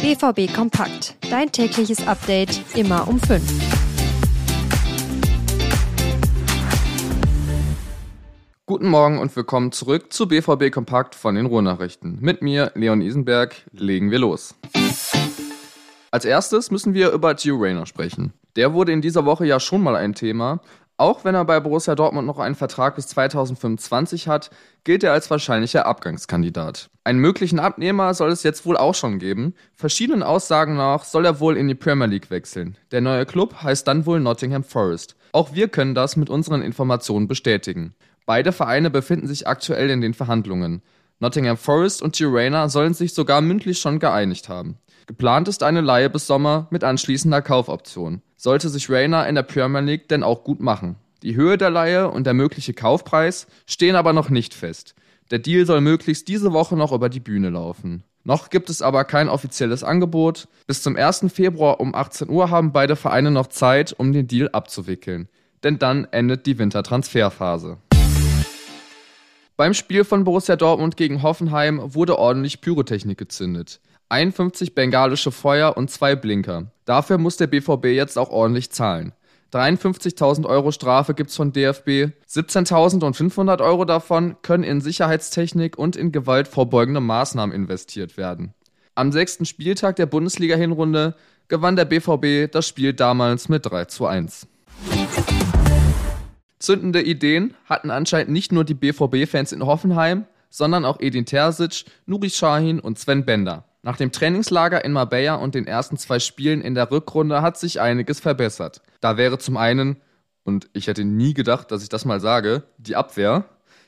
BVB Kompakt. Dein tägliches Update immer um 5. Guten Morgen und willkommen zurück zu BVB Kompakt von den Ruhrnachrichten. Mit mir, Leon Isenberg, legen wir los. Als erstes müssen wir über Gio Reyna sprechen. Der wurde in dieser Woche ja schon mal ein Thema. Auch wenn er bei Borussia Dortmund noch einen Vertrag bis 2025 hat, gilt er als wahrscheinlicher Abgangskandidat. Einen möglichen Abnehmer soll es jetzt wohl auch schon geben. Verschiedenen Aussagen nach soll er wohl in die Premier League wechseln. Der neue Club heißt dann wohl Nottingham Forest. Auch wir können das mit unseren Informationen bestätigen. Beide Vereine befinden sich aktuell in den Verhandlungen. Nottingham Forest und Girona sollen sich sogar mündlich schon geeinigt haben. Geplant ist eine Leihe bis Sommer mit anschließender Kaufoption. Sollte sich Rayner in der Premier League denn auch gut machen. Die Höhe der Leihe und der mögliche Kaufpreis stehen aber noch nicht fest. Der Deal soll möglichst diese Woche noch über die Bühne laufen. Noch gibt es aber kein offizielles Angebot. Bis zum 1. Februar um 18 Uhr haben beide Vereine noch Zeit, um den Deal abzuwickeln. Denn dann endet die Wintertransferphase. Beim Spiel von Borussia Dortmund gegen Hoffenheim wurde ordentlich Pyrotechnik gezündet. 51 bengalische Feuer und zwei Blinker. Dafür muss der BVB jetzt auch ordentlich zahlen. 53.000 Euro Strafe gibt's von DFB. 17.500 Euro davon können in Sicherheitstechnik und in gewaltvorbeugende Maßnahmen investiert werden. Am sechsten Spieltag der Bundesliga-Hinrunde gewann der BVB das Spiel damals mit 3 zu 1. Zündende Ideen hatten anscheinend nicht nur die BVB-Fans in Hoffenheim, sondern auch Edin Terzic, Nuri Sahin und Sven Bender. Nach dem Trainingslager in Marbella und den ersten zwei Spielen in der Rückrunde hat sich einiges verbessert. Da wäre zum einen, und ich hätte nie gedacht, dass ich das mal sage, die Abwehr.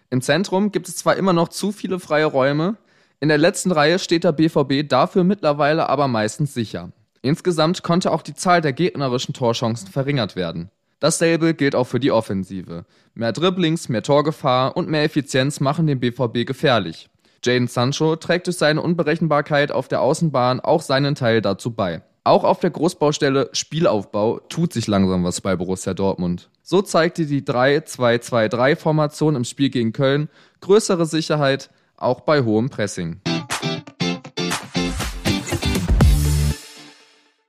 Im Zentrum gibt es zwar immer noch zu viele freie Räume, in der letzten Reihe steht der BVB dafür mittlerweile aber meistens sicher. Insgesamt konnte auch die Zahl der gegnerischen Torchancen verringert werden. Dasselbe gilt auch für die Offensive. Mehr Dribblings, mehr Torgefahr und mehr Effizienz machen den BVB gefährlich. Jaden Sancho trägt durch seine Unberechenbarkeit auf der Außenbahn auch seinen Teil dazu bei. Auch auf der Großbaustelle Spielaufbau tut sich langsam was bei Borussia Dortmund. So zeigte die 3-2-2-3-Formation im Spiel gegen Köln größere Sicherheit, auch bei hohem Pressing.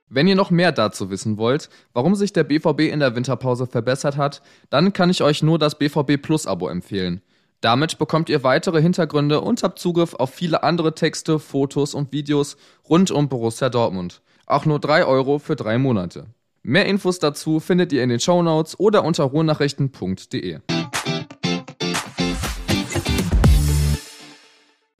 Wenn ihr noch mehr dazu wissen wollt, warum sich der BVB in der Winterpause verbessert hat, dann kann ich euch nur das BVB Plus Abo empfehlen. Damit bekommt ihr weitere Hintergründe und habt Zugriff auf viele andere Texte, Fotos und Videos rund um Borussia Dortmund. Auch nur 3 Euro für drei Monate. Mehr Infos dazu findet ihr in den Show Notes oder unter ruhrnachrichten.de.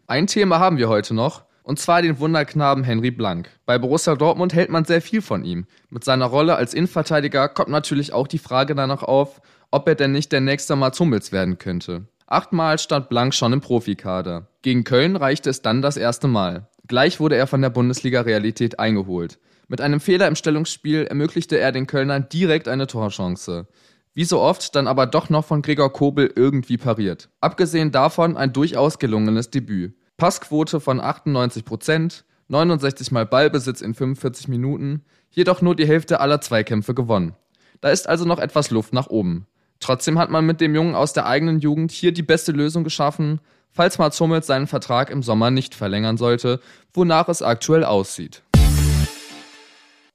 Ein Thema haben wir heute noch, und zwar den Wunderknaben Henry Blank. Bei Borussia Dortmund hält man sehr viel von ihm. Mit seiner Rolle als Innenverteidiger kommt natürlich auch die Frage danach auf, ob er denn nicht der nächste Mats Hummels werden könnte. Achtmal stand Blank schon im Profikader. Gegen Köln reichte es dann das erste Mal. Gleich wurde er von der Bundesliga-Realität eingeholt. Mit einem Fehler im Stellungsspiel ermöglichte er den Kölnern direkt eine Torchance. Wie so oft dann aber doch noch von Gregor Kobel irgendwie pariert. Abgesehen davon ein durchaus gelungenes Debüt. Passquote von 98 Prozent, 69 mal Ballbesitz in 45 Minuten, jedoch nur die Hälfte aller Zweikämpfe gewonnen. Da ist also noch etwas Luft nach oben. Trotzdem hat man mit dem Jungen aus der eigenen Jugend hier die beste Lösung geschaffen, falls Mats Hummels seinen Vertrag im Sommer nicht verlängern sollte, wonach es aktuell aussieht.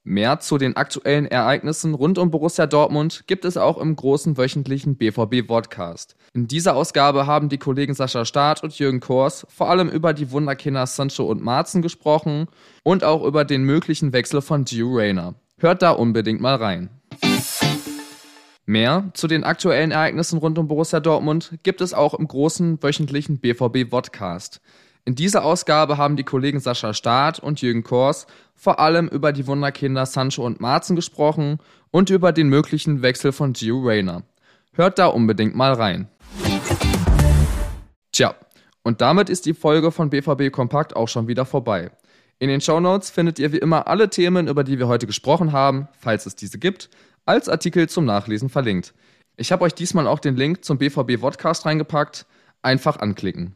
Mehr zu den aktuellen Ereignissen rund um Borussia Dortmund gibt es auch im großen wöchentlichen BVB-Podcast. In dieser Ausgabe haben die Kollegen Sascha Staat und Jürgen Kors vor allem über die Wunderkinder Sancho und Marzen gesprochen und auch über den möglichen Wechsel von Gio Reyna. Hört da unbedingt mal rein. Mehr zu den aktuellen Ereignissen rund um Borussia Dortmund gibt es auch im großen wöchentlichen BVB Vodcast. In dieser Ausgabe haben die Kollegen Sascha Staat und Jürgen Kors vor allem über die Wunderkinder Sancho und Marzen gesprochen und über den möglichen Wechsel von Gio Reyna. Hört da unbedingt mal rein. Tja, und damit ist die Folge von BVB Kompakt auch schon wieder vorbei. In den Shownotes findet ihr wie immer alle Themen, über die wir heute gesprochen haben, falls es diese gibt, als Artikel zum Nachlesen verlinkt. Ich habe euch diesmal auch den Link zum BVB Vodcast reingepackt. Einfach anklicken.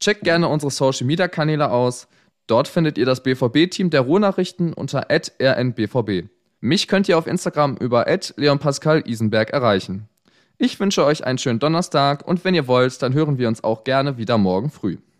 Checkt gerne unsere Social Media Kanäle aus. Dort findet ihr das BVB-Team der Ruhrnachrichten unter rnbvb. Mich könnt ihr auf Instagram über leonpascal Isenberg erreichen. Ich wünsche euch einen schönen Donnerstag und wenn ihr wollt, dann hören wir uns auch gerne wieder morgen früh.